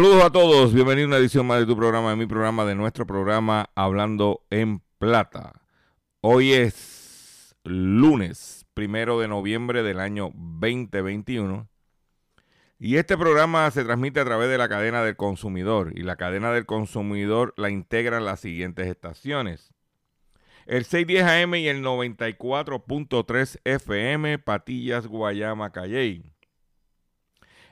Saludos a todos, bienvenido a una edición más de tu programa, de mi programa, de nuestro programa Hablando en Plata. Hoy es lunes, primero de noviembre del año 2021. Y este programa se transmite a través de la cadena del consumidor. Y la cadena del consumidor la integran las siguientes estaciones. El 610 AM y el 94.3 FM, Patillas, Guayama, Calley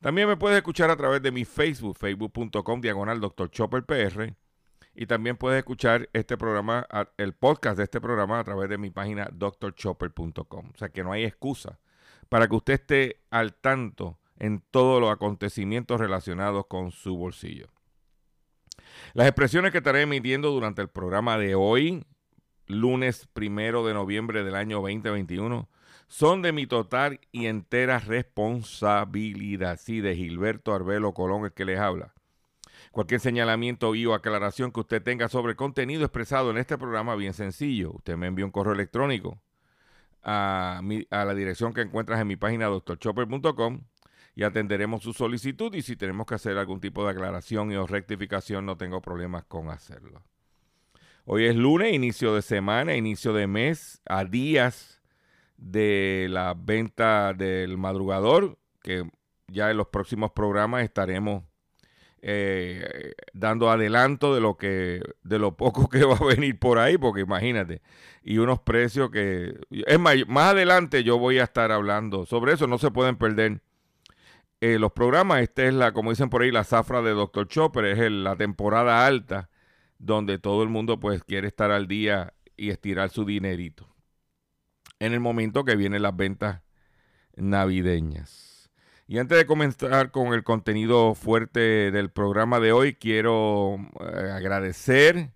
También me puedes escuchar a través de mi Facebook, facebook.com diagonal Dr. Chopper PR. Y también puedes escuchar este programa, el podcast de este programa a través de mi página drchopper.com. O sea que no hay excusa para que usted esté al tanto en todos los acontecimientos relacionados con su bolsillo. Las expresiones que estaré emitiendo durante el programa de hoy, lunes primero de noviembre del año 2021, son de mi total y entera responsabilidad. Sí, de Gilberto Arbelo Colón, el que les habla. Cualquier señalamiento y o aclaración que usted tenga sobre el contenido expresado en este programa, bien sencillo. Usted me envía un correo electrónico a, la dirección que encuentras en mi página drchopper.com y atenderemos su solicitud y si tenemos que hacer algún tipo de aclaración y o rectificación no tengo problemas con hacerlo. Hoy es lunes, inicio de semana, inicio de mes, a días de la venta del madrugador, que ya en los próximos programas estaremos eh, dando adelanto de lo que de lo poco que va a venir por ahí, porque imagínate, y unos precios que es más, más adelante yo voy a estar hablando sobre eso, no se pueden perder eh, los programas. Esta es la, como dicen por ahí, la zafra de Dr. Chopper, es el- la temporada alta donde todo el mundo pues quiere estar al día y estirar su dinerito. En el momento que vienen las ventas navideñas. Y antes de comenzar con el contenido fuerte del programa de hoy, quiero eh, agradecer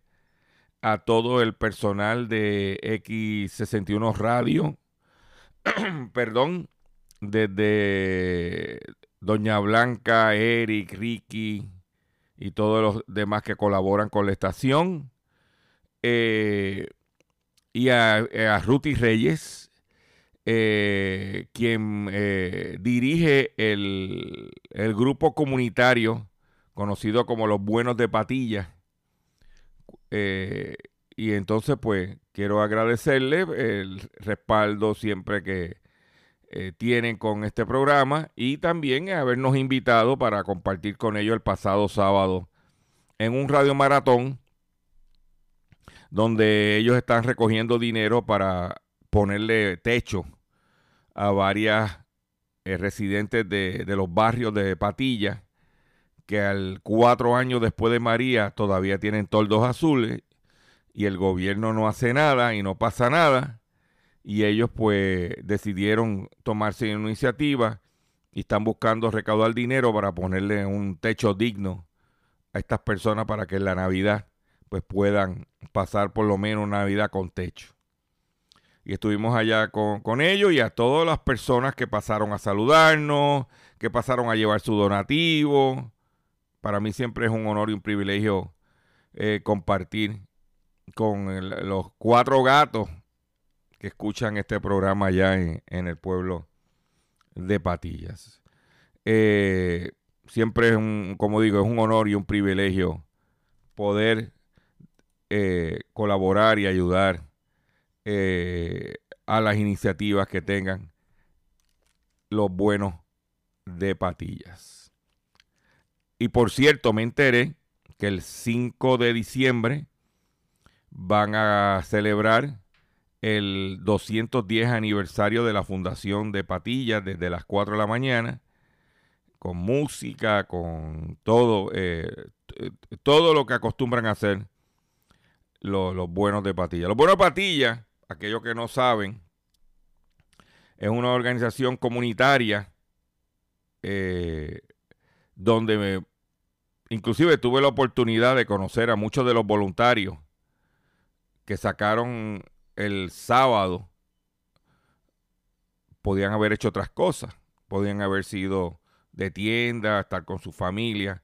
a todo el personal de X61 Radio, perdón, desde Doña Blanca, Eric, Ricky y todos los demás que colaboran con la estación. Eh, y a, a Ruti Reyes, eh, quien eh, dirige el, el grupo comunitario conocido como Los Buenos de Patilla. Eh, y entonces, pues, quiero agradecerle el respaldo siempre que eh, tienen con este programa y también habernos invitado para compartir con ellos el pasado sábado en un radio maratón donde ellos están recogiendo dinero para ponerle techo a varias eh, residentes de, los barrios de Patilla que al cuatro años después de María todavía tienen toldos azules y el gobierno no hace nada y no pasa nada. Y ellos pues decidieron tomarse una iniciativa y están buscando recaudar dinero para ponerle un techo digno a estas personas para que en la Navidad pues puedan pasar por lo menos una vida con techo. Y estuvimos allá con, con ellos y a todas las personas que pasaron a saludarnos, que pasaron a llevar su donativo. Para mí siempre es un honor y un privilegio eh, compartir con los cuatro gatos que escuchan este programa allá en, en el pueblo de Patillas. Eh, siempre es un, como digo, es un honor y un privilegio poder eh, colaborar y ayudar eh, a las iniciativas que tengan los buenos de Patillas. Y por cierto, me enteré que el 5 de diciembre van a celebrar el 210 aniversario de la Fundación de Patillas desde las 4 de la mañana, con música, con todo, eh, todo lo que acostumbran a hacer los, los buenos de Patillas. Los buenos de Patillas, aquellos que no saben, es una organización comunitaria eh, donde me- inclusive tuve la oportunidad de conocer a muchos de los voluntarios que sacaron el sábado. Podían haber hecho otras cosas, podían haber sido de tienda, estar con su familia,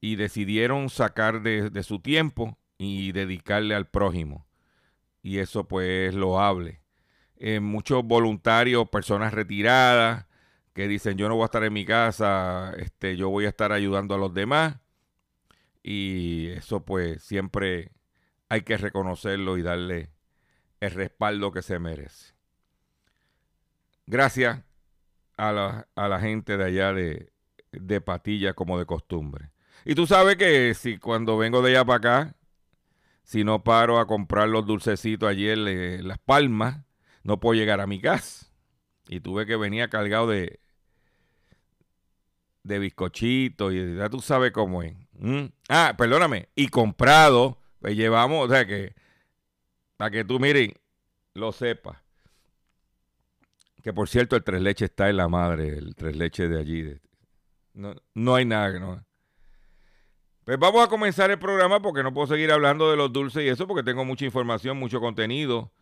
y decidieron sacar de, de su tiempo y dedicarle al prójimo. Y eso pues es loable. Eh, muchos voluntarios, personas retiradas, que dicen yo no voy a estar en mi casa, este, yo voy a estar ayudando a los demás. Y eso pues siempre hay que reconocerlo y darle el respaldo que se merece. Gracias a la, a la gente de allá de, de Patilla como de costumbre. Y tú sabes que si cuando vengo de allá para acá, si no paro a comprar los dulcecitos en eh, Las Palmas, no puedo llegar a mi casa. Y tuve que venir cargado de, de bizcochito y ya tú sabes cómo es. ¿Mm? Ah, perdóname. Y comprado, pues llevamos, o sea que, para que tú miren, lo sepas. Que por cierto, el tres leches está en la madre, el tres leches de allí. no, no hay nada que no. Pues vamos a comenzar el programa porque no puedo seguir hablando de los dulces y eso porque tengo mucha información, mucho contenido.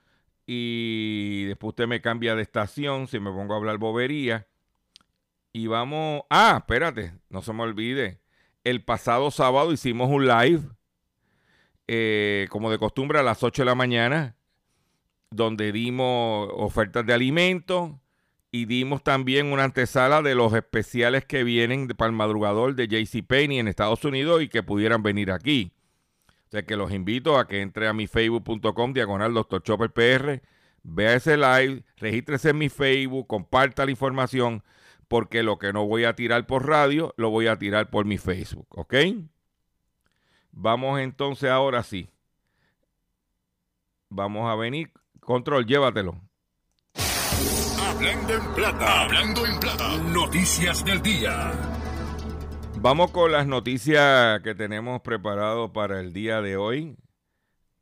Y después usted me cambia de estación si me pongo a hablar bobería. Y vamos. Ah, espérate, no se me olvide. El pasado sábado hicimos un live, eh, como de costumbre, a las 8 de la mañana, donde dimos ofertas de alimentos y dimos también una antesala de los especiales que vienen de- para el madrugador de JCPenney en Estados Unidos y que pudieran venir aquí. O sea que los invito a que entre a mi facebook.com diagonal Dr. Chopper PR, vea ese live, regístrese en mi Facebook, comparta la información, porque lo que no voy a tirar por radio, lo voy a tirar por mi Facebook, ¿ok? Vamos entonces ahora sí. Vamos a venir. Control, llévatelo. Hablando en plata. Hablando en plata. Noticias del día. Vamos con las noticias que tenemos preparado para el día de hoy,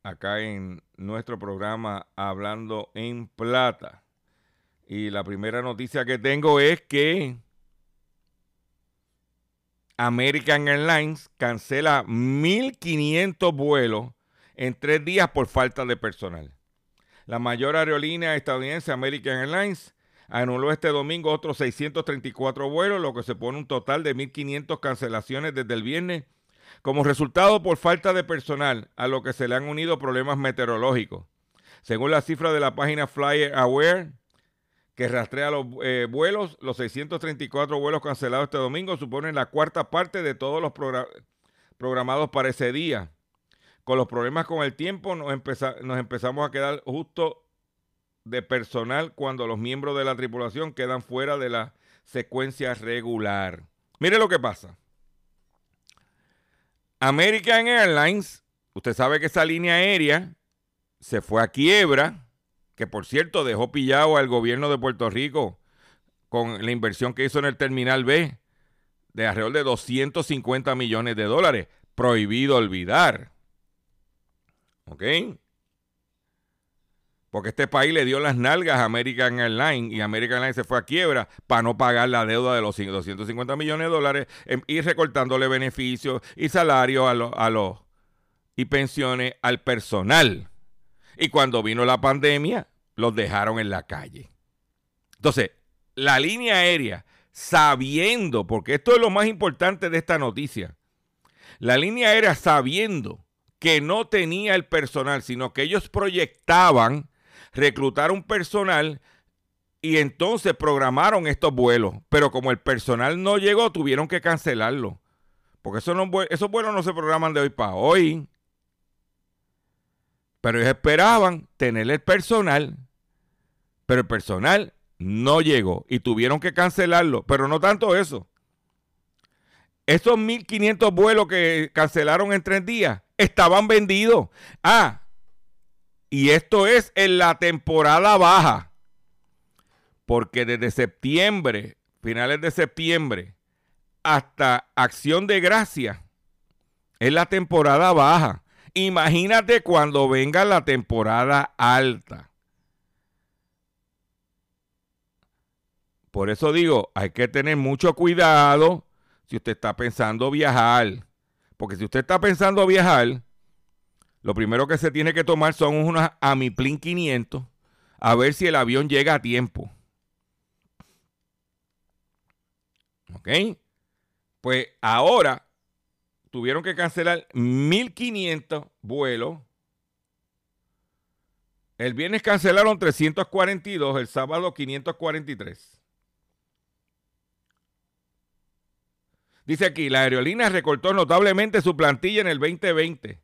acá en nuestro programa Hablando en Plata. Y la primera noticia que tengo es que American Airlines cancela 1.500 vuelos en tres días por falta de personal. La mayor aerolínea estadounidense, American Airlines, anuló este domingo otros 634 vuelos, lo que se pone un total de 1.500 cancelaciones desde el viernes, como resultado por falta de personal, a lo que se le han unido problemas meteorológicos. Según la cifra de la página Flyer Aware, que rastrea los eh, vuelos, los 634 vuelos cancelados este domingo suponen la cuarta parte de todos los progra- programados para ese día. Con los problemas con el tiempo nos, nos empezamos a quedar justo de personal cuando los miembros de la tripulación quedan fuera de la secuencia regular. Mire lo que pasa. American Airlines, usted sabe que esa línea aérea se fue a quiebra, que por cierto dejó pillado al gobierno de Puerto Rico con la inversión que hizo en el Terminal B de alrededor de 250 millones de dólares. Prohibido olvidar. ¿Ok? Porque este país le dio las nalgas a American Airlines y American Airlines se fue a quiebra para no pagar la deuda de los 250 millones de dólares em, y recortándole beneficios y salarios a, los a, los y pensiones al personal. Y cuando vino la pandemia, los dejaron en la calle. Entonces, la línea aérea, sabiendo, porque esto es lo más importante de esta noticia, la línea aérea sabiendo que no tenía el personal, sino que ellos proyectaban reclutar un personal y entonces programaron estos vuelos. Pero como el personal no llegó, tuvieron que cancelarlo. Porque esos, esos vuelos no se programan de hoy para hoy. Pero ellos esperaban tener el personal, pero el personal no llegó y tuvieron que cancelarlo. Pero no tanto eso. Esos 1.500 vuelos que cancelaron en tres días estaban vendidos. Ah, y esto es en la temporada baja. Porque desde septiembre, finales de septiembre, hasta Acción de Gracia, es la temporada baja. Imagínate cuando venga la temporada alta. Por eso digo, hay que tener mucho cuidado si usted está pensando viajar. Porque si usted está pensando viajar, lo primero que se tiene que tomar son unas Amiplin 500 a ver si el avión llega a tiempo. ¿Ok? Pues ahora tuvieron que cancelar 1.500 vuelos. El viernes cancelaron 342, el sábado 543. Dice aquí, la aerolínea recortó notablemente su plantilla en el 2020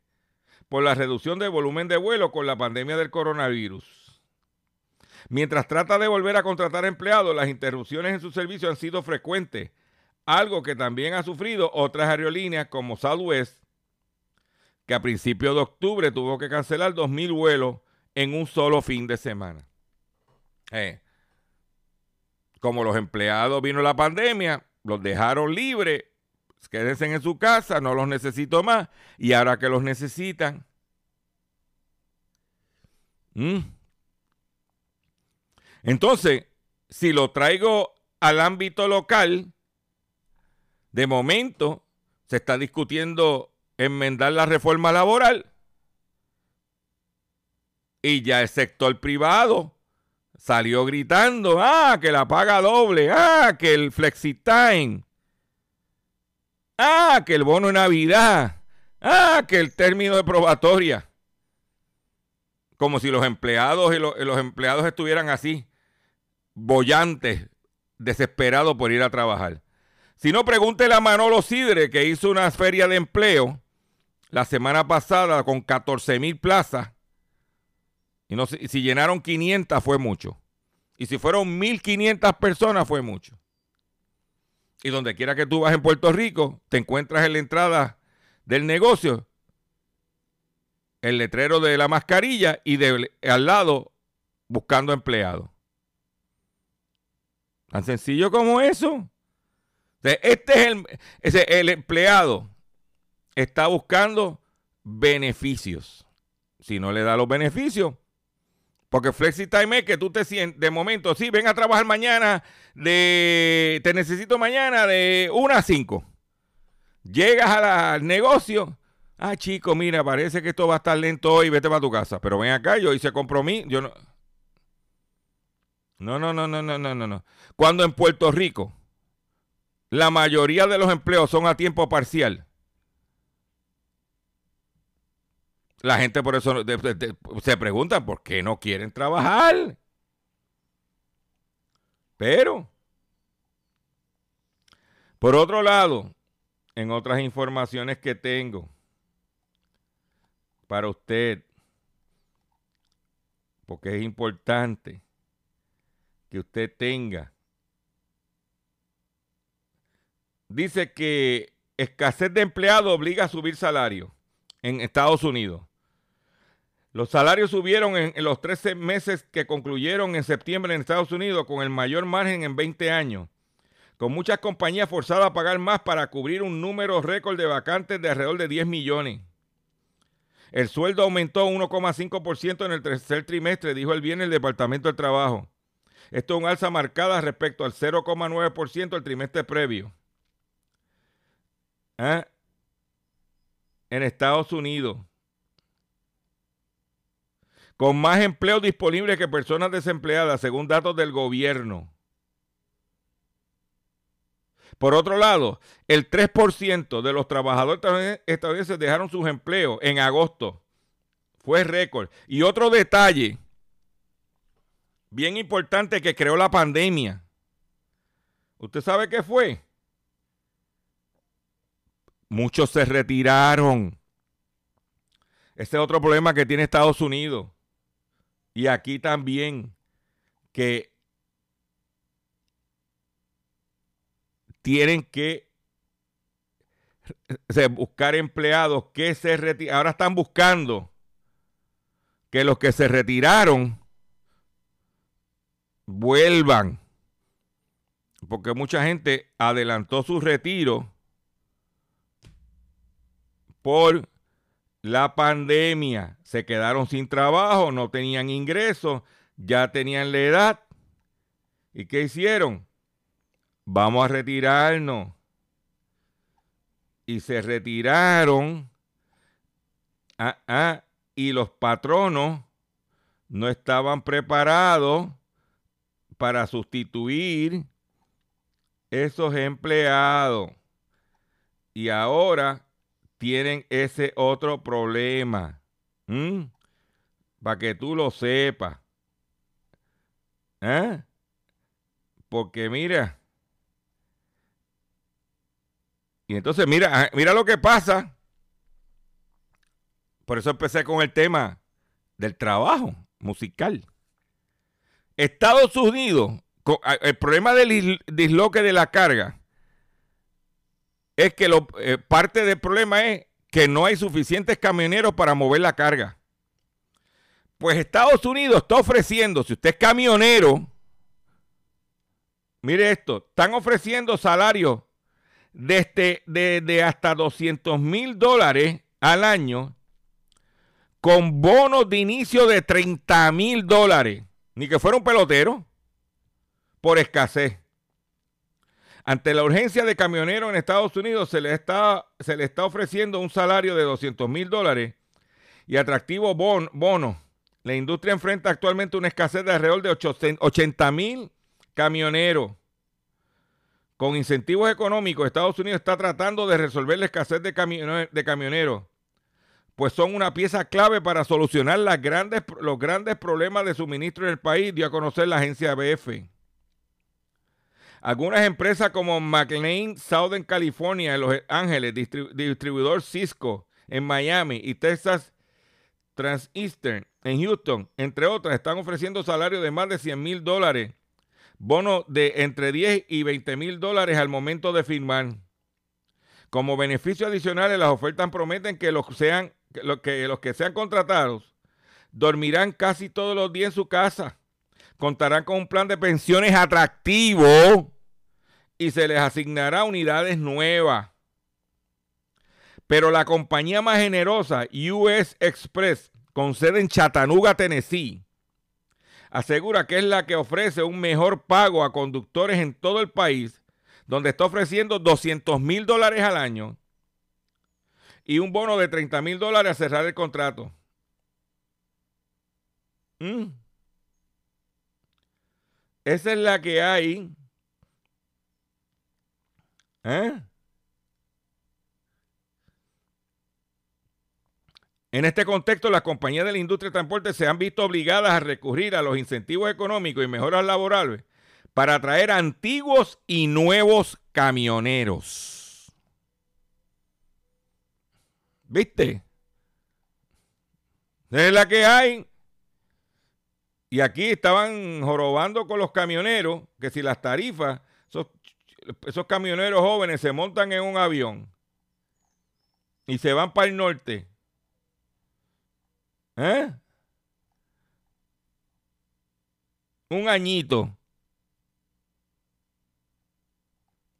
por la reducción del volumen de vuelo con la pandemia del coronavirus. Mientras trata de volver a contratar empleados, las interrupciones en su servicio han sido frecuentes, algo que también ha sufrido otras aerolíneas como Southwest, que a principios de octubre tuvo que cancelar 2.000 vuelos en un solo fin de semana. Eh, como los empleados vino la pandemia, los dejaron libres quédense en su casa, no los necesito más. Y ahora que los necesitan. ¿Mm? Entonces, si lo traigo al ámbito local, de momento se está discutiendo enmendar la reforma laboral. Y ya el sector privado salió gritando, ah, que la paga doble, ah, que el flexitime, Ah, que el bono de Navidad. Ah, que el término de probatoria. Como si los empleados y los, empleados estuvieran así, bollantes, desesperados por ir a trabajar. Si no, pregúntele a Manolo Sidre, que hizo una feria de empleo la semana pasada con 14 mil plazas. Y no, si llenaron 500 fue mucho. Y si fueron 1.500 personas fue mucho. Y donde quiera que tú vas en Puerto Rico, te encuentras en la entrada del negocio el letrero de la mascarilla y de, al lado buscando empleados. Tan sencillo como eso. Este es el, el empleado. Está buscando beneficios. Si no le da los beneficios, porque flexi time es que tú te sientes, de momento, sí, ven a trabajar mañana, de, te necesito mañana de 1 a 5. Llegas al negocio, ah, chico, mira, parece que esto va a estar lento hoy, vete para tu casa. Pero ven acá, yo hice compromiso, yo no... No, no, no, no, no, no, no. Cuando en Puerto Rico la mayoría de los empleos son a tiempo parcial, La gente por eso se pregunta por qué no quieren trabajar. Pero, por otro lado, en otras informaciones que tengo para usted, porque es importante que usted tenga, dice que escasez de empleados obliga a subir salario en Estados Unidos. Los salarios subieron en, los 13 meses que concluyeron en septiembre en Estados Unidos con el mayor margen en 20 años, con muchas compañías forzadas a pagar más para cubrir un número récord de vacantes de alrededor de 10 millones. El sueldo aumentó 1,5% en el tercer trimestre, dijo el viernes el Departamento del Trabajo. Esto es un alza marcada respecto al 0,9% el trimestre previo. ¿Ah? En Estados Unidos. Con más empleos disponibles que personas desempleadas, según datos del gobierno. Por otro lado, el 3% de los trabajadores estadounidenses dejaron sus empleos en agosto. Fue récord. Y otro detalle bien importante que creó la pandemia. ¿Usted sabe qué fue? Muchos se retiraron. Ese es otro problema que tiene Estados Unidos. Y aquí también, que tienen que buscar empleados que se retiran. Ahora están buscando que los que se retiraron vuelvan. Porque mucha gente adelantó su retiro por la pandemia. Se quedaron sin trabajo, no tenían ingresos, ya tenían la edad. ¿Y qué hicieron? Vamos a retirarnos. Y se retiraron. Ah, ah, y los patronos no estaban preparados para sustituir esos empleados. Y ahora tienen ese otro problema. Para que tú lo sepas. ¿Eh? Porque mira. Y entonces mira, ah, mira lo que pasa. Por eso empecé con el tema del trabajo musical. Estados Unidos, el problema del disloque de la carga es que lo, eh, parte del problema es que no hay suficientes camioneros para mover la carga. Pues Estados Unidos está ofreciendo, si usted es camionero, mire esto, están ofreciendo salarios desde de, hasta 200 mil dólares al año con bonos de inicio de 30 mil dólares. Ni que fuera un pelotero por escasez. Ante la urgencia de camioneros en Estados Unidos, se le está, se le está ofreciendo un salario de 200 mil dólares y atractivo bon, bono. La industria enfrenta actualmente una escasez de alrededor de 80 mil camioneros. Con incentivos económicos, Estados Unidos está tratando de resolver la escasez de, camioneros, pues son una pieza clave para solucionar los grandes problemas de suministro en el país, dio a conocer la agencia BF. Algunas empresas como McLean Southern California en Los Ángeles, distribuidor Cisco en Miami y Texas Transeastern en Houston, entre otras, están ofreciendo salarios de más de 100 mil dólares, bonos de entre 10 y 20 mil dólares al momento de firmar. Como beneficio adicionales, las ofertas prometen que los, sean, que los que sean contratados dormirán casi todos los días en su casa contarán con un plan de pensiones atractivo y se les asignará unidades nuevas. Pero la compañía más generosa, US Express, con sede en Chattanooga, Tennessee, asegura que es la que ofrece un mejor pago a conductores en todo el país, donde está ofreciendo 200 mil dólares al año y un bono de 30 mil dólares a cerrar el contrato. Mm. Esa es la que hay. ¿Eh? En este contexto, las compañías de la industria de transporte se han visto obligadas a recurrir a los incentivos económicos y mejoras laborales para atraer antiguos y nuevos camioneros. ¿Viste? Es la que hay. Y aquí estaban jorobando con los camioneros que si las tarifas, esos, camioneros jóvenes se montan en un avión y se van para el norte. ¿Eh? Un añito.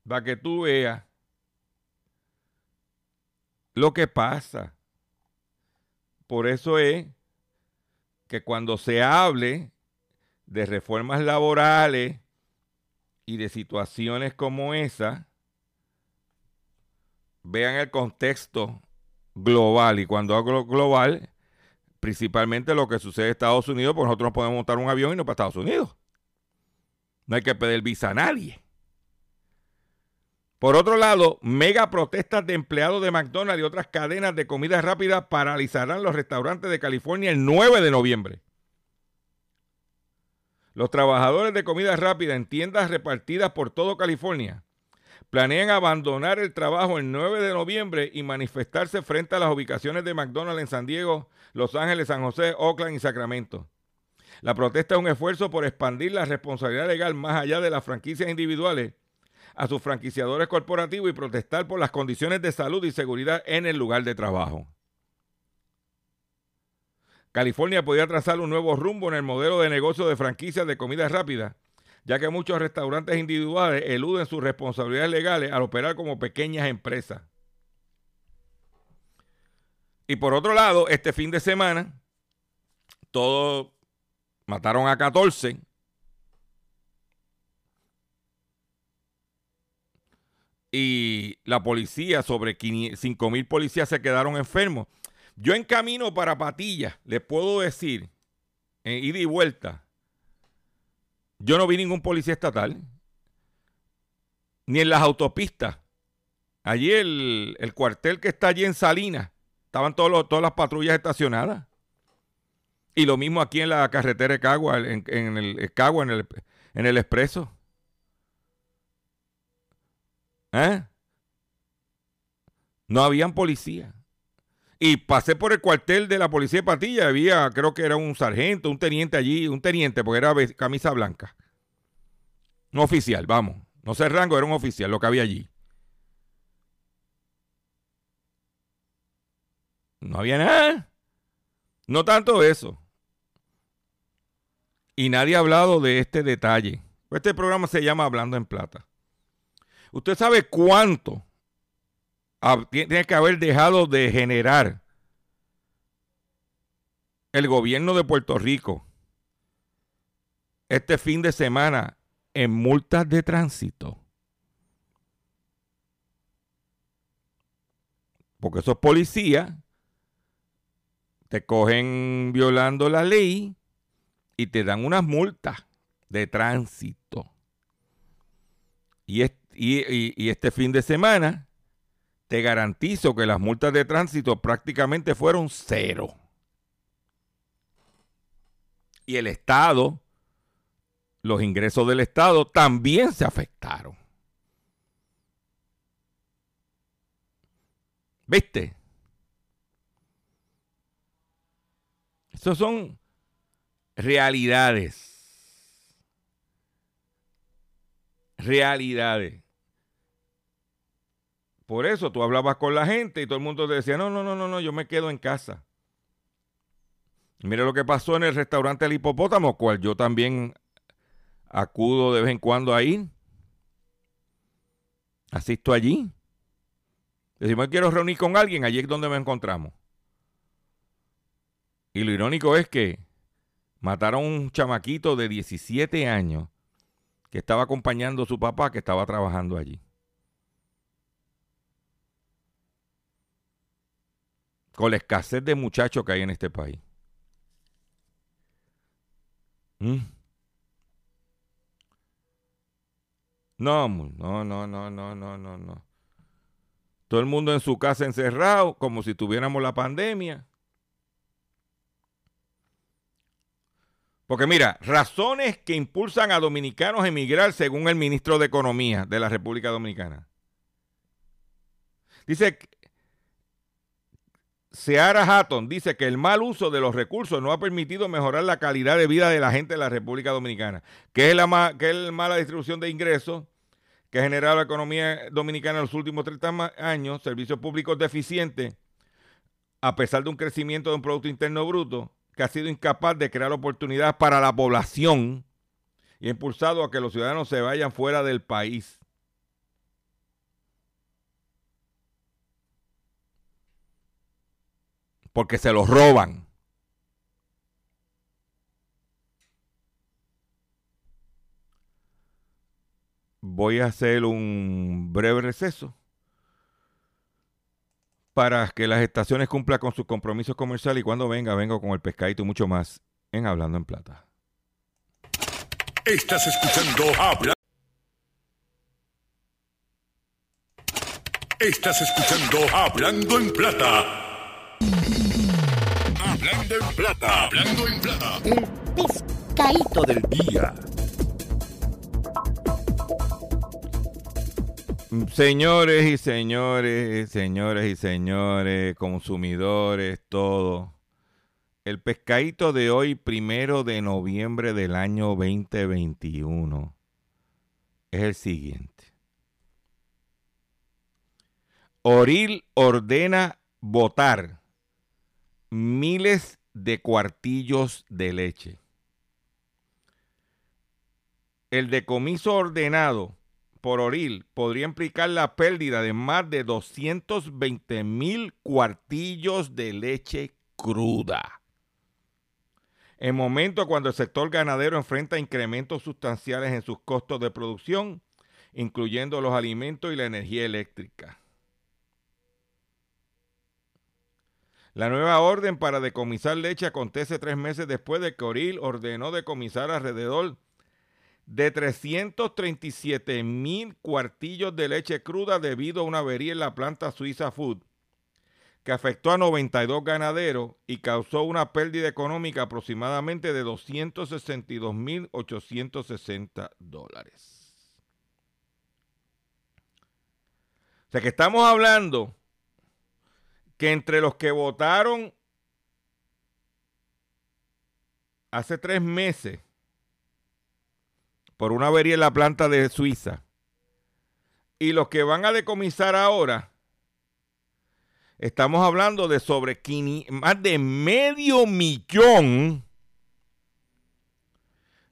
Para que tú veas lo que pasa. Por eso es que cuando se hable de reformas laborales y de situaciones como esa, vean el contexto global. Y cuando hablo global, principalmente lo que sucede en Estados Unidos, porque nosotros no podemos montar un avión y no para Estados Unidos. No hay que pedir visa a nadie. Por otro lado, mega protestas de empleados de McDonald's y otras cadenas de comida rápida paralizarán los restaurantes de California el 9 de noviembre. Los trabajadores de comida rápida en tiendas repartidas por todo California planean abandonar el trabajo el 9 de noviembre y manifestarse frente a las ubicaciones de McDonald's en San Diego, Los Ángeles, San José, Oakland y Sacramento. La protesta es un esfuerzo por expandir la responsabilidad legal más allá de las franquicias individuales a sus franquiciadores corporativos y protestar por las condiciones de salud y seguridad en el lugar de trabajo. California podría trazar un nuevo rumbo en el modelo de negocio de franquicias de comida rápida, ya que muchos restaurantes individuales eluden sus responsabilidades legales al operar como pequeñas empresas. Y por otro lado, este fin de semana, todos mataron a 14 y la policía, sobre 5 mil policías se quedaron enfermos. Yo en camino para Patilla, les puedo decir, en ida y vuelta, yo no vi ningún policía estatal, ni en las autopistas. Allí el, el cuartel que está allí en Salinas, estaban todos todas las patrullas estacionadas. Y lo mismo aquí en la carretera de Cagua, en, en el Cagua, en el, en el expreso. ¿Eh? No habían policía. Y pasé por el cuartel de la policía de Patilla. Había, creo que era un sargento, un teniente allí, un teniente, porque era camisa blanca. Un oficial, vamos. No sé el rango, era un oficial lo que había allí. No había nada. No tanto eso. Y nadie ha hablado de este detalle. Este programa se llama Hablando en Plata. ¿Usted sabe cuánto tiene que haber dejado de generar el gobierno de Puerto Rico este fin de semana en multas de tránsito? Porque esos policías te cogen violando la ley y te dan unas multas de tránsito. Y, y, este fin de semana, te garantizo que las multas de tránsito prácticamente fueron cero. Y el Estado, los ingresos del Estado también se afectaron. ¿Viste? Esas son realidades. Realidades. Por eso tú hablabas con la gente y todo el mundo te decía, no, no, no, no, no, yo me quedo en casa. Mire lo que pasó en el restaurante El Hipopótamo, cual yo también acudo de vez en cuando a ir. Asisto allí. Decimos, quiero reunir con alguien, allí es donde me encontramos. Y lo irónico es que mataron a un chamaquito de 17 años que estaba acompañando a su papá que estaba trabajando allí. Con la escasez de muchachos que hay en este país. ¿Mm? No, no, no, no, no, no, no, no. Todo el mundo en su casa encerrado, como si tuviéramos la pandemia. Porque mira, razones que impulsan a dominicanos a emigrar según el ministro de Economía de la República Dominicana. Dice Seara Hatton dice que el mal uso de los recursos no ha permitido mejorar la calidad de vida de la gente de la República Dominicana, que es la, mala distribución de ingresos que ha generado la economía dominicana en los últimos 30 años, servicios públicos deficientes, a pesar de un crecimiento de un Producto Interno Bruto, que ha sido incapaz de crear oportunidades para la población y ha impulsado a que los ciudadanos se vayan fuera del país. Porque se los roban. Voy a hacer un breve receso para que las estaciones cumplan con sus compromisos comerciales y cuando venga, vengo con el pescadito y mucho más en Hablando en Plata. Estás escuchando Habla. Estás escuchando Hablando en Plata. Hablando en Plata. Hablando en Plata. El pescadito del día. Señores y señores, señores y señores, consumidores, todo. El pescadito de hoy, primero de noviembre del año 2021, es el siguiente. Oril ordena votar miles de cuartillos de leche. El decomiso ordenado por Oril podría implicar la pérdida de más de 220 mil cuartillos de leche cruda. En momentos cuando el sector ganadero enfrenta incrementos sustanciales en sus costos de producción, incluyendo los alimentos y la energía eléctrica. La nueva orden para decomisar leche acontece tres meses después de que Oril ordenó decomisar alrededor de 337 mil cuartillos de leche cruda debido a una avería en la planta Suiza Food, que afectó a 92 ganaderos y causó una pérdida económica aproximadamente de 262 mil 860 dólares. O sea que estamos hablando que entre los que votaron hace tres meses por una avería en la planta de Suiza y los que van a decomisar ahora, estamos hablando de sobre más de medio millón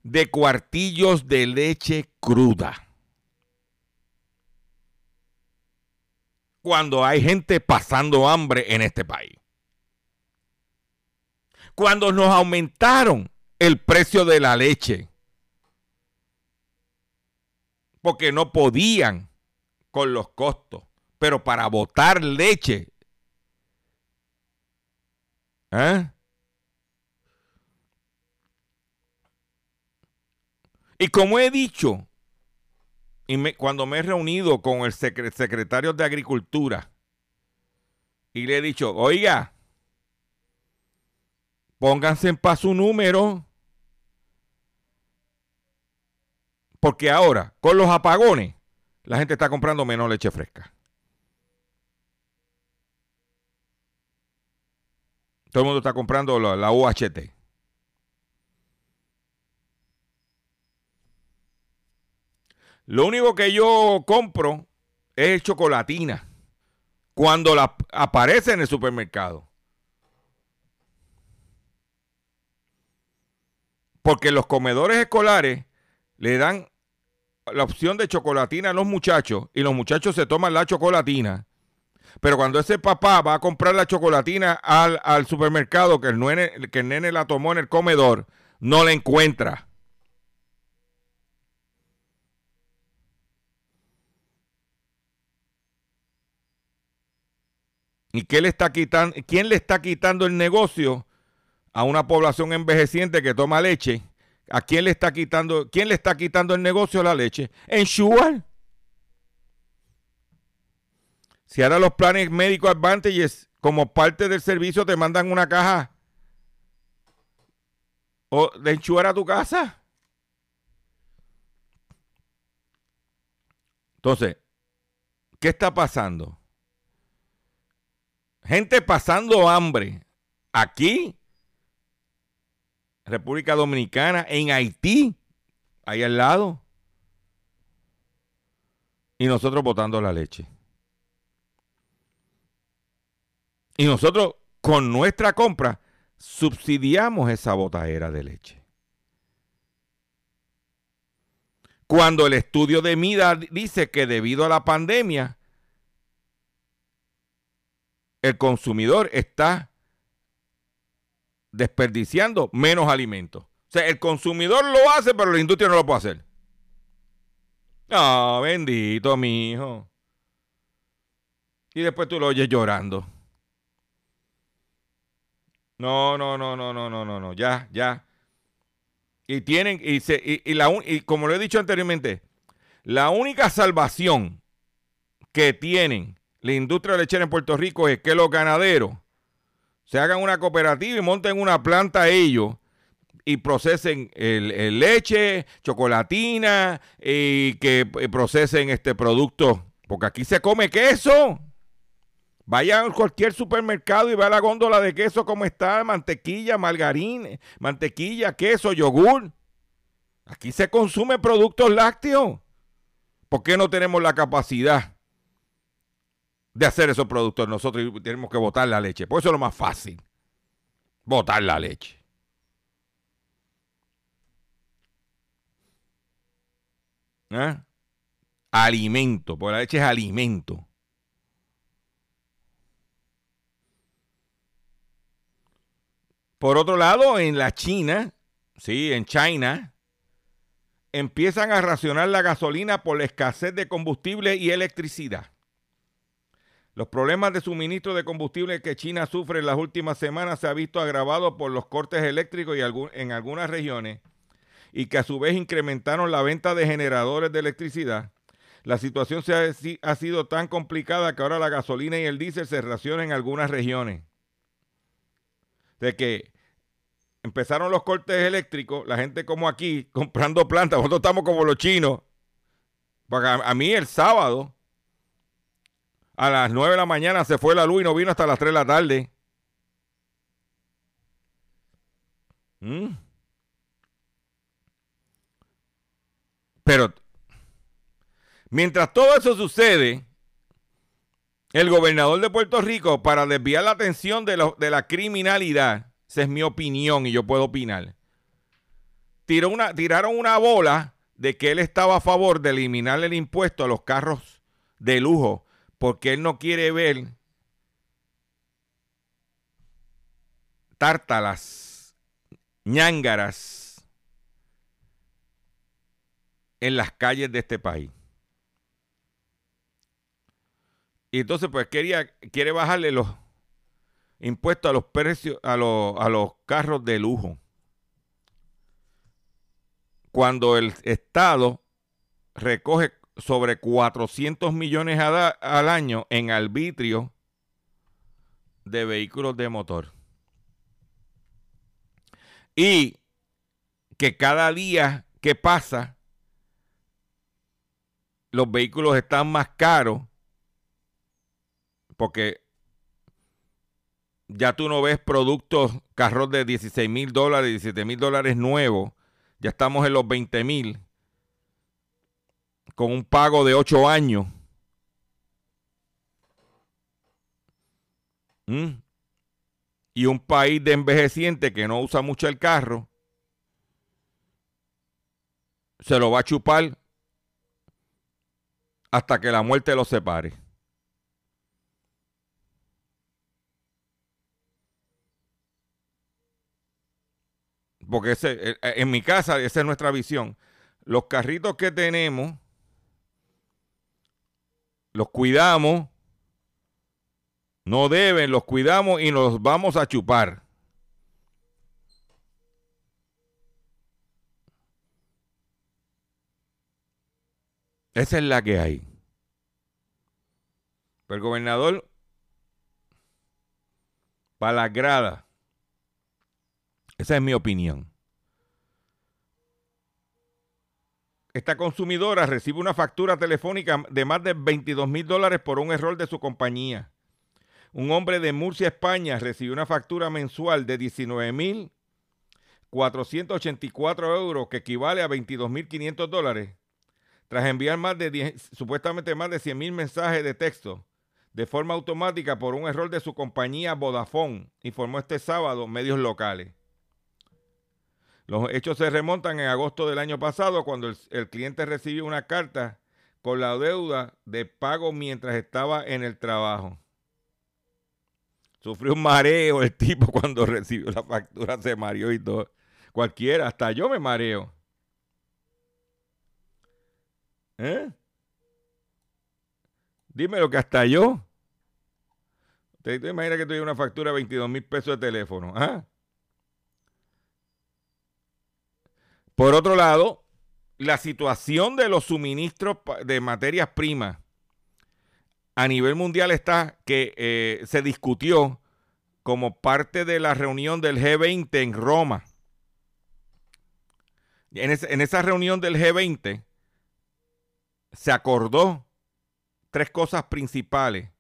de cuartillos de leche cruda. Cuando hay gente pasando hambre en este país. Cuando nos aumentaron el precio de la leche. Porque no podían con los costos. Pero para botar leche. ¿eh? Y como he dicho, y me, cuando me he reunido con el secre, secretario de Agricultura y le he dicho, oiga, pónganse en paz su número. Porque ahora, con los apagones, la gente está comprando menos leche fresca. Todo el mundo está comprando la, la UHT. Lo único que yo compro es chocolatina cuando la aparece en el supermercado. Porque los comedores escolares le dan la opción de chocolatina a los muchachos y los muchachos se toman la chocolatina. Pero cuando ese papá va a comprar la chocolatina al, al supermercado que el, nene, que el nene la tomó en el comedor, no la encuentra. ¿Y qué le está quitando, quién le está quitando el negocio a una población envejeciente que toma leche? ¿A quién le está quitando, quién le está quitando el negocio la leche? Ensure. Si ahora los planes médicos Advantages, como parte del servicio, te mandan una caja o de enchuar a tu casa. Entonces, ¿qué está pasando? Gente pasando hambre aquí, República Dominicana, en Haití, ahí al lado, y nosotros botando la leche. Y nosotros con nuestra compra subsidiamos esa botadera de leche. Cuando el estudio de MIDA dice que debido a la pandemia, el consumidor está desperdiciando menos alimentos. O sea, el consumidor lo hace, pero la industria no lo puede hacer. Ah, bendito, mi hijo. Y después tú lo oyes llorando. No, no, no, no, no, no, no, no, ya, ya. Y tienen, y, se, y, y la, y como lo he dicho anteriormente, la única salvación que tienen la industria lechera en Puerto Rico es que los ganaderos se hagan una cooperativa y monten una planta ellos y procesen el, leche, chocolatina y que eh, procesen este producto. Porque aquí se come queso. Vaya a cualquier supermercado y va a la góndola de queso como está, mantequilla, margarina, mantequilla, queso, yogur. Aquí se consume productos lácteos. ¿Por qué no tenemos la capacidad de hacer esos productos nosotros tenemos que botar la leche? Pues eso es lo más fácil. Botar la leche. ¿Ah? Alimento, porque la leche es alimento. Por otro lado, en la China, sí, en China, empiezan a racionar la gasolina por la escasez de combustible y electricidad. Los problemas de suministro de combustible que China sufre en las últimas semanas se ha visto agravado por los cortes eléctricos y en algunas regiones y que a su vez incrementaron la venta de generadores de electricidad. La situación se ha, si- ha sido tan complicada que ahora la gasolina y el diésel se racionan en algunas regiones. De que empezaron los cortes eléctricos, la gente como aquí comprando plantas, nosotros estamos como los chinos. A mí el sábado a las 9 de la mañana se fue la luz y no vino hasta las 3 de la tarde. ¿Mm? Pero mientras todo eso sucede, el gobernador de Puerto Rico, para desviar la atención de, de la criminalidad, esa es mi opinión y yo puedo opinar, tiró una, tiraron una bola de que él estaba a favor de eliminar el impuesto a los carros de lujo, porque él no quiere ver tártalas, ñángaras en las calles de este país. Y entonces, pues quería, quiere bajarle los impuestos a los precios, a los, a los carros de lujo. Cuando el Estado recoge sobre 400 millones al año en arbitrio de vehículos de motor. Y que cada día que pasa, los vehículos están más caros porque ya tú no ves productos, carros de 16 mil dólares, 17 mil dólares nuevos, ya estamos en los 20 mil con un pago de 8 años. ¿Mm? Y un país de envejeciente que no usa mucho el carro, se lo va a chupar hasta que la muerte los separe. Porque ese, eh, eh, en mi casa esa es nuestra visión. Los carritos que tenemos, los cuidamos, no deben, los cuidamos y nos vamos a chupar. Esa es la que hay. Pero el gobernador, para la grada, esa es mi opinión. Esta consumidora recibe una factura telefónica de más de 22 mil dólares por un error de su compañía. Un hombre de Murcia, España, recibió una factura mensual de 19 mil 484 euros, que equivale a 22 mil 500 dólares, tras enviar más de 10 supuestamente más de 100 mil mensajes de texto de forma automática por un error de su compañía Vodafone, informó este sábado medios locales. Los hechos se remontan en agosto del año pasado cuando el, cliente recibió una carta con la deuda de pago mientras estaba en el trabajo. Sufrió un mareo el tipo cuando recibió la factura, se mareó y todo. Cualquiera, hasta yo me mareo. ¿Eh? Dime lo que hasta yo. ¿Te, te imaginas que tuviera una factura de 22 mil pesos de teléfono? ¿Ah? Por otro lado, la situación de los suministros de materias primas a nivel mundial está que eh, se discutió como parte de la reunión del G20 en Roma. En, en esa reunión del G20 se acordó tres cosas principales.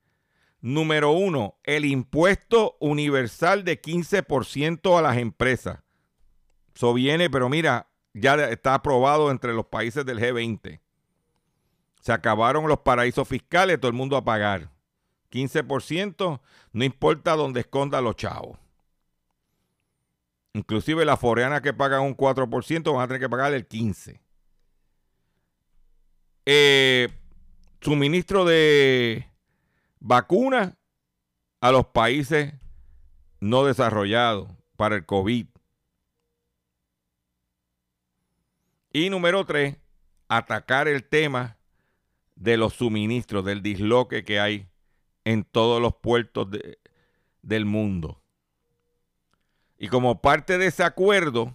Número uno, el impuesto universal de 15% a las empresas. Eso viene, pero mira, ya está aprobado entre los países del G20. Se acabaron los paraísos fiscales, todo el mundo a pagar. 15%, no importa dónde esconda los chavos. Inclusive las foreanas que pagan un 4% van a tener que pagar el 15%. Eh, suministro de vacunas a los países no desarrollados para el COVID. Y número tres, atacar el tema de los suministros, del disloque que hay en todos los puertos de- del mundo. Y como parte de ese acuerdo,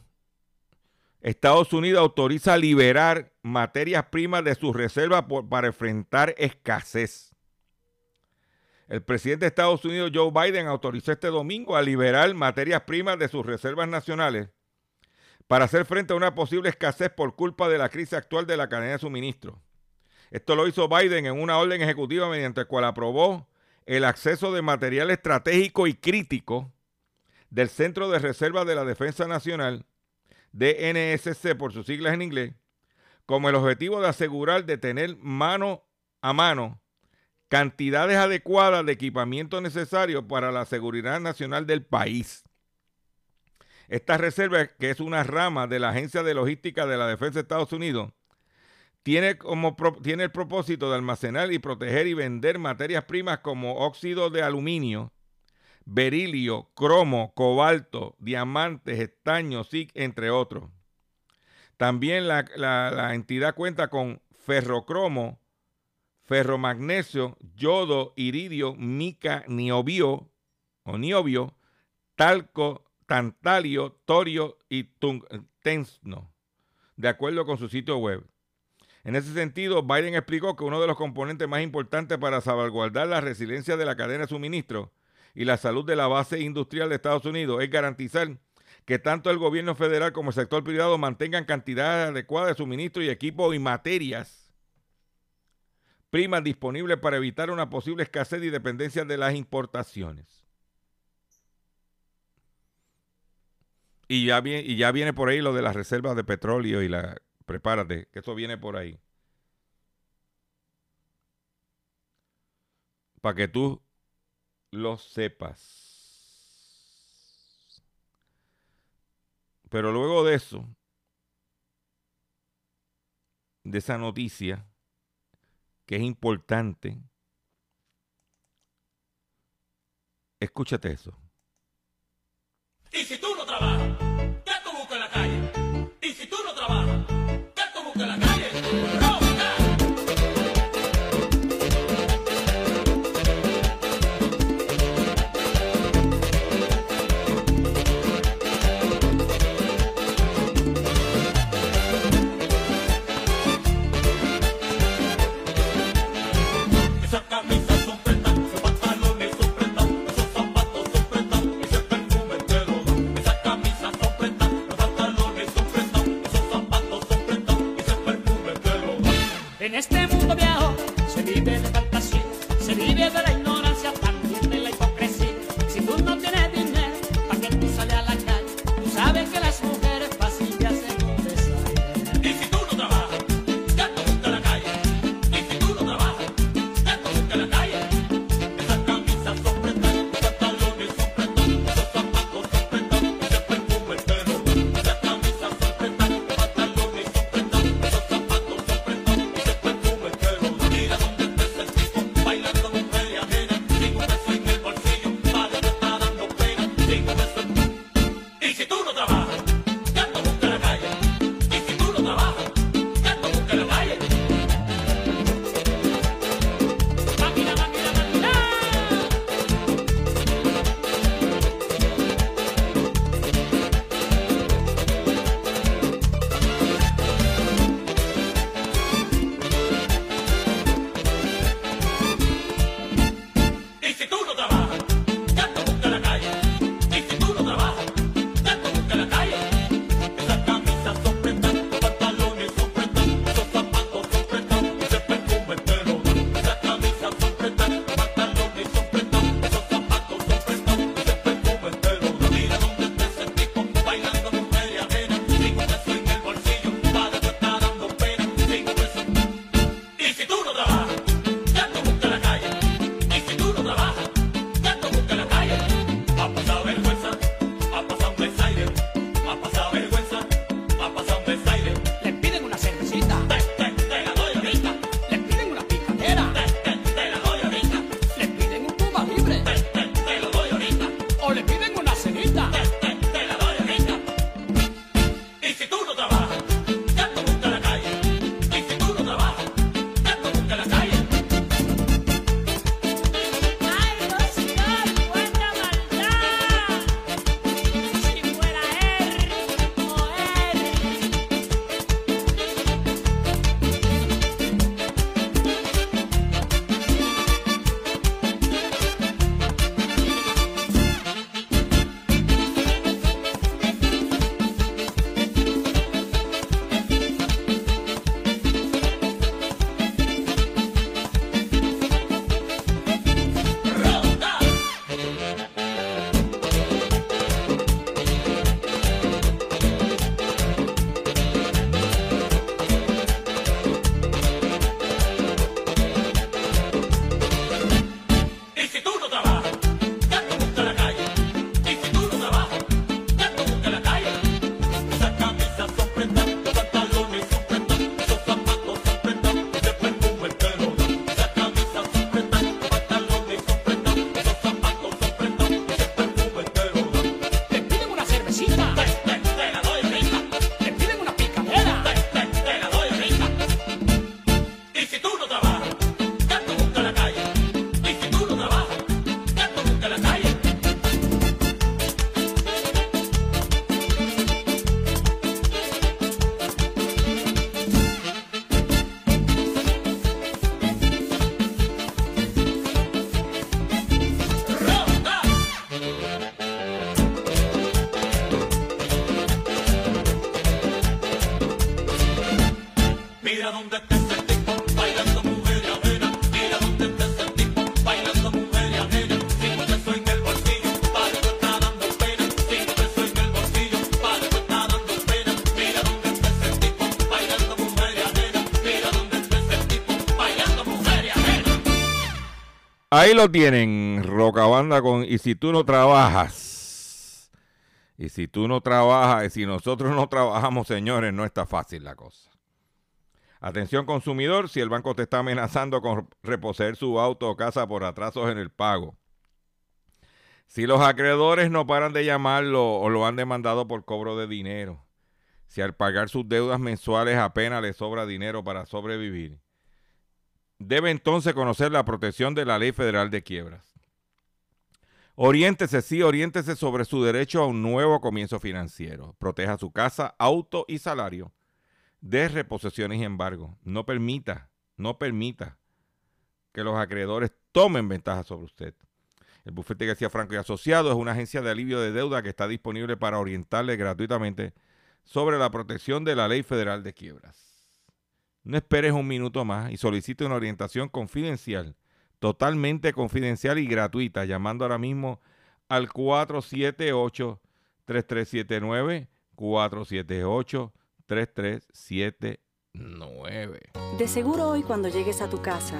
Estados Unidos autoriza liberar materias primas de sus reservas para enfrentar escasez. El presidente de Estados Unidos, Joe Biden, autorizó este domingo a liberar materias primas de sus reservas nacionales para hacer frente a una posible escasez por culpa de la crisis actual de la cadena de suministro. Esto lo hizo Biden en una orden ejecutiva mediante la cual aprobó el acceso de material estratégico y crítico del Centro de Reserva de la Defensa Nacional, DNSC por sus siglas en inglés, como el objetivo de asegurar de tener mano a mano cantidades adecuadas de equipamiento necesario para la seguridad nacional del país. Esta reserva, que es una rama de la Agencia de Logística de la Defensa de Estados Unidos, tiene, como tiene el propósito de almacenar y proteger y vender materias primas como óxido de aluminio, berilio, cromo, cobalto, diamantes, estaño, zinc, entre otros. También la, la- la entidad cuenta con ferrocromo, ferromagnesio, yodo, iridio, mica, niobio o niobio, talco, tantalio, torio y tungsteno, de acuerdo con su sitio web. En ese sentido, Biden explicó que uno de los componentes más importantes para salvaguardar la resiliencia de la cadena de suministro y la salud de la base industrial de Estados Unidos es garantizar que tanto el gobierno federal como el sector privado mantengan cantidades adecuadas de suministro y equipo y materias primas disponibles para evitar una posible escasez y dependencia de las importaciones. Y ya, viene, y ya viene por ahí lo de las reservas de petróleo y la... Prepárate, que eso viene por ahí. Para que tú lo sepas. Pero luego de eso, de esa noticia, que es importante, escúchate eso. Y En este mundo viejo se vive de fantasía, se vive de la Ahí lo tienen, Rocabanda con Y si tú no trabajas, y si tú no trabajas, y si nosotros no trabajamos, señores, no está fácil la cosa. Atención consumidor, si el banco te está amenazando con reposeer su auto o casa por atrasos en el pago. Si los acreedores no paran de llamarlo o lo han demandado por cobro de dinero. Si al pagar sus deudas mensuales apenas le sobra dinero para sobrevivir debe entonces conocer la protección de la Ley Federal de Quiebras. Oriéntese, sí, oriéntese sobre su derecho a un nuevo comienzo financiero. Proteja su casa, auto y salario de reposiciones y embargo. No permita, no permita que los acreedores tomen ventaja sobre usted. El bufete García Franco y Asociado es una agencia de alivio de deuda que está disponible para orientarle gratuitamente sobre la protección de la Ley Federal de Quiebras. No esperes un minuto más y solicite una orientación confidencial, totalmente confidencial y gratuita, llamando ahora mismo al 478-3379, 478-3379. De seguro hoy cuando llegues a tu casa,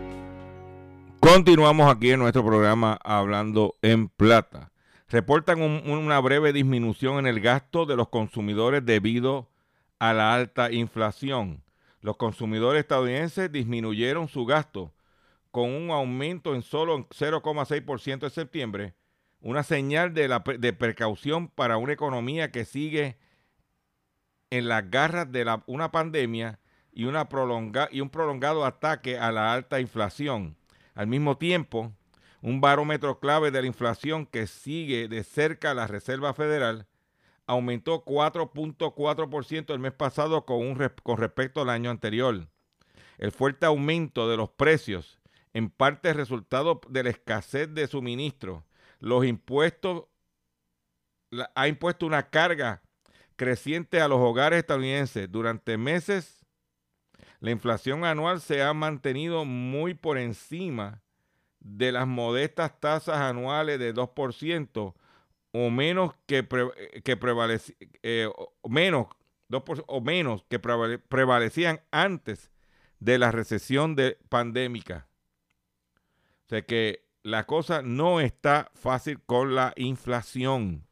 Continuamos aquí en nuestro programa Hablando en Plata. Reportan un- una breve disminución en el gasto de los consumidores debido a la alta inflación. Los consumidores estadounidenses disminuyeron su gasto con un aumento en solo 0,6% en septiembre, una señal de, la, de precaución para una economía que sigue en las garras de la- una pandemia y, una prolonga- y un prolongado ataque a la alta inflación. Al mismo tiempo, un barómetro clave de la inflación que sigue de cerca la Reserva Federal aumentó 4.4% el mes pasado con, con respecto al año anterior. El fuerte aumento de los precios, en parte es resultado de la escasez de suministro, los impuestos, ha impuesto una carga creciente a los hogares estadounidenses. Durante meses, la inflación anual se ha mantenido muy por encima de las modestas tasas anuales de 2% o menos que, que eh, o menos 2% o menos que prevale- prevalecían antes de la recesión de pandémica. O sea que la cosa no está fácil con la inflación.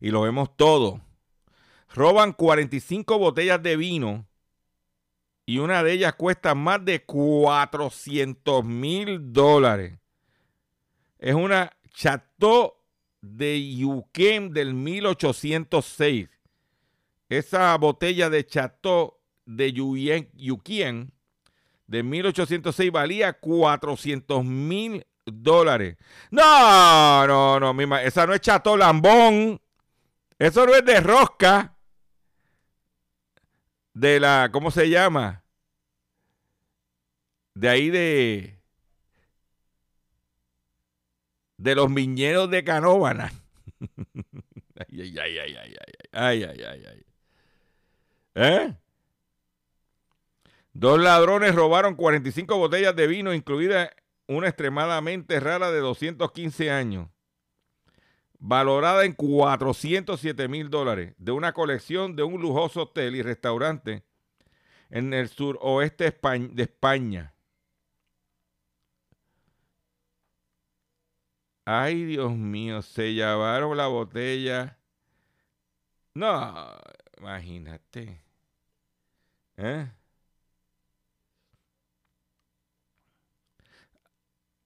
Y lo vemos todo. Roban 45 botellas de vino y una de ellas cuesta más de 400 mil dólares. Es una Chateau de Yuquem del 1806. Esa botella de Chateau de Yuquien de 1806 valía 400 mil dólares. No, no, no, mi esa no es Chateau Lambón. Eso no es de rosca. De la, ¿cómo se llama? De ahí de... De los miñeros de Canóvana. ay, ay, ay, ay, ay, ay, ay, ay, ay. ¿Eh? Dos ladrones robaron 45 botellas de vino, incluida una extremadamente rara de 215 años, valorada en 407 mil dólares, de una colección de un lujoso hotel y restaurante en el suroeste de España. Ay, Dios mío, se llevaron la botella. No, imagínate. ¿Eh?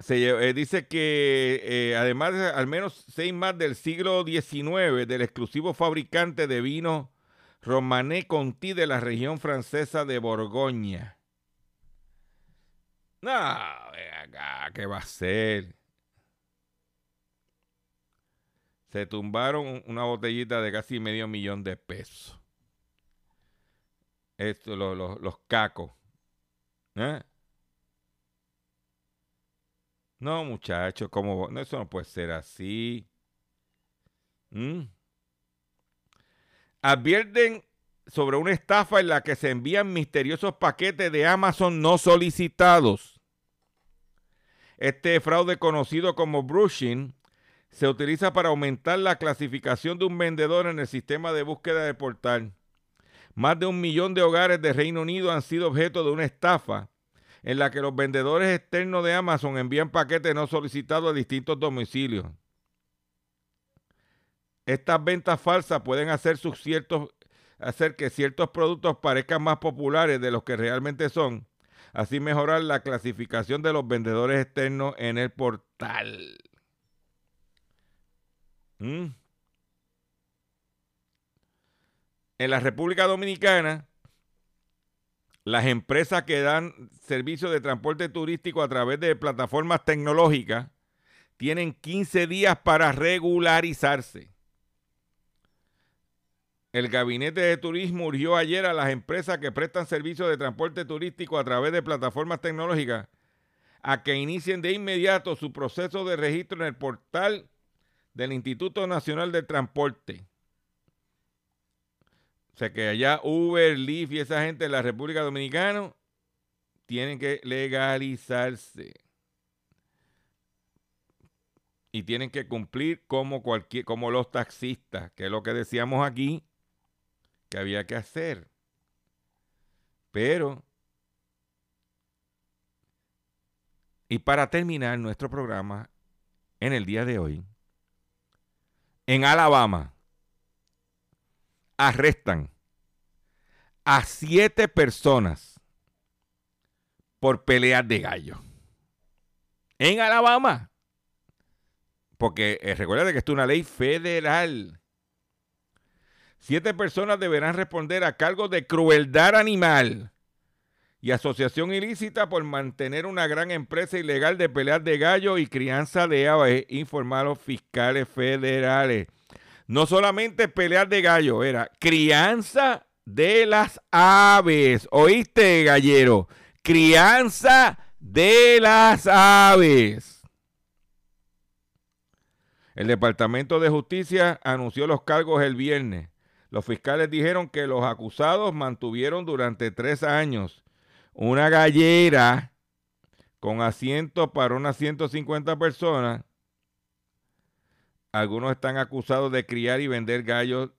Se eh, dice que eh, además de al menos seis más del siglo XIX del exclusivo fabricante de vino Romané Conti de la región francesa de Borgoña. No, acá, ¿qué va a ser? Se tumbaron una botellita de casi medio millón de pesos. Esto, lo- lo- los cacos. ¿Eh? No, muchachos, ¿cómo? No, eso no puede ser así. ¿Mm? Advierten sobre una estafa en la que se envían misteriosos paquetes de Amazon no solicitados. Este fraude conocido como brushing se utiliza para aumentar la clasificación de un vendedor en el sistema de búsqueda del portal. Más de un millón de hogares de Reino Unido han sido objeto de una estafa en la que los vendedores externos de Amazon envían paquetes no solicitados a distintos domicilios. Estas ventas falsas pueden hacer, que ciertos productos parezcan más populares de los que realmente son, así mejorar la clasificación de los vendedores externos en el portal. ¿Mm? En la República Dominicana, las empresas que dan servicio de transporte turístico a través de plataformas tecnológicas tienen 15 días para regularizarse. El Gabinete de Turismo urgió ayer a las empresas que prestan servicio de transporte turístico a través de plataformas tecnológicas a que inicien de inmediato su proceso de registro en el portal del Instituto Nacional de Transporte. O sea que allá Uber, Lyft y esa gente en la República Dominicana tienen que legalizarse. Y tienen que cumplir como cualquier, como los taxistas, que es lo que decíamos aquí, que había que hacer. Pero, y para terminar nuestro programa en el día de hoy, en Alabama arrestan a siete personas por peleas de gallo. En Alabama. Porque eh, recuerda que esto es una ley federal. Siete personas deberán responder a cargos de crueldad animal y asociación ilícita por mantener una gran empresa ilegal de peleas de gallo y crianza de aves, informaron fiscales federales. No solamente pelear de gallo, era crianza de las aves. ¿Oíste, gallero? Crianza de las aves. El Departamento de Justicia anunció los cargos el viernes. Los fiscales dijeron que los acusados mantuvieron durante tres años una gallera con asientos para unas 150 personas. Algunos están acusados de criar y vender gallos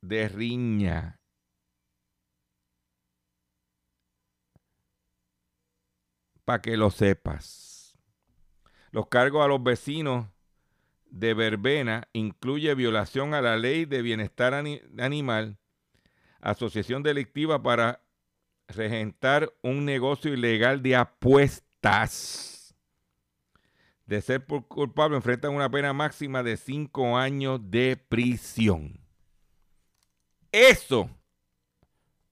de riña. Para que lo sepas. Los cargos a los vecinos de verbena incluye violación a la ley de bienestar ani- animal, asociación delictiva para regentar un negocio ilegal de apuestas. De ser culpable enfrentan una pena máxima de cinco años de prisión. Eso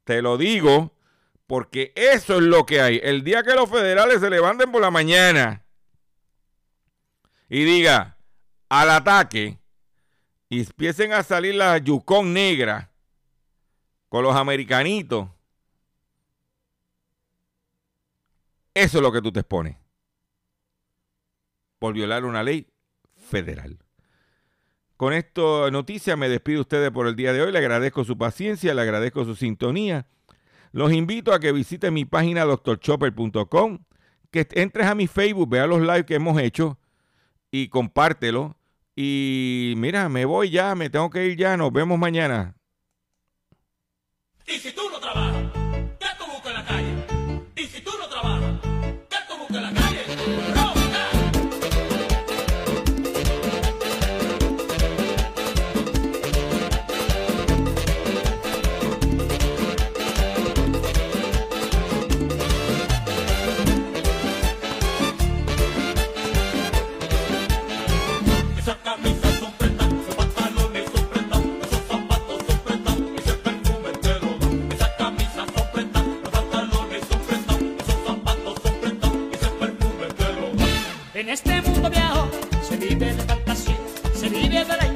te lo digo porque eso es lo que hay. El día que los federales se levanten por la mañana y diga al ataque y empiecen a salir las yucón negras con los americanitos, eso es lo que tú te expones por violar una ley federal. Con esta noticia me despido de ustedes por el día de hoy. Le agradezco su paciencia, le agradezco su sintonía. Los invito a que visiten mi página doctorchopper.com, que entres a mi Facebook, vea los lives que hemos hecho y compártelo. Y mira, me voy ya, me tengo que ir ya, nos vemos mañana. Y si tú no trabajas, En este mundo viejo se vive de fantasía, se vive de la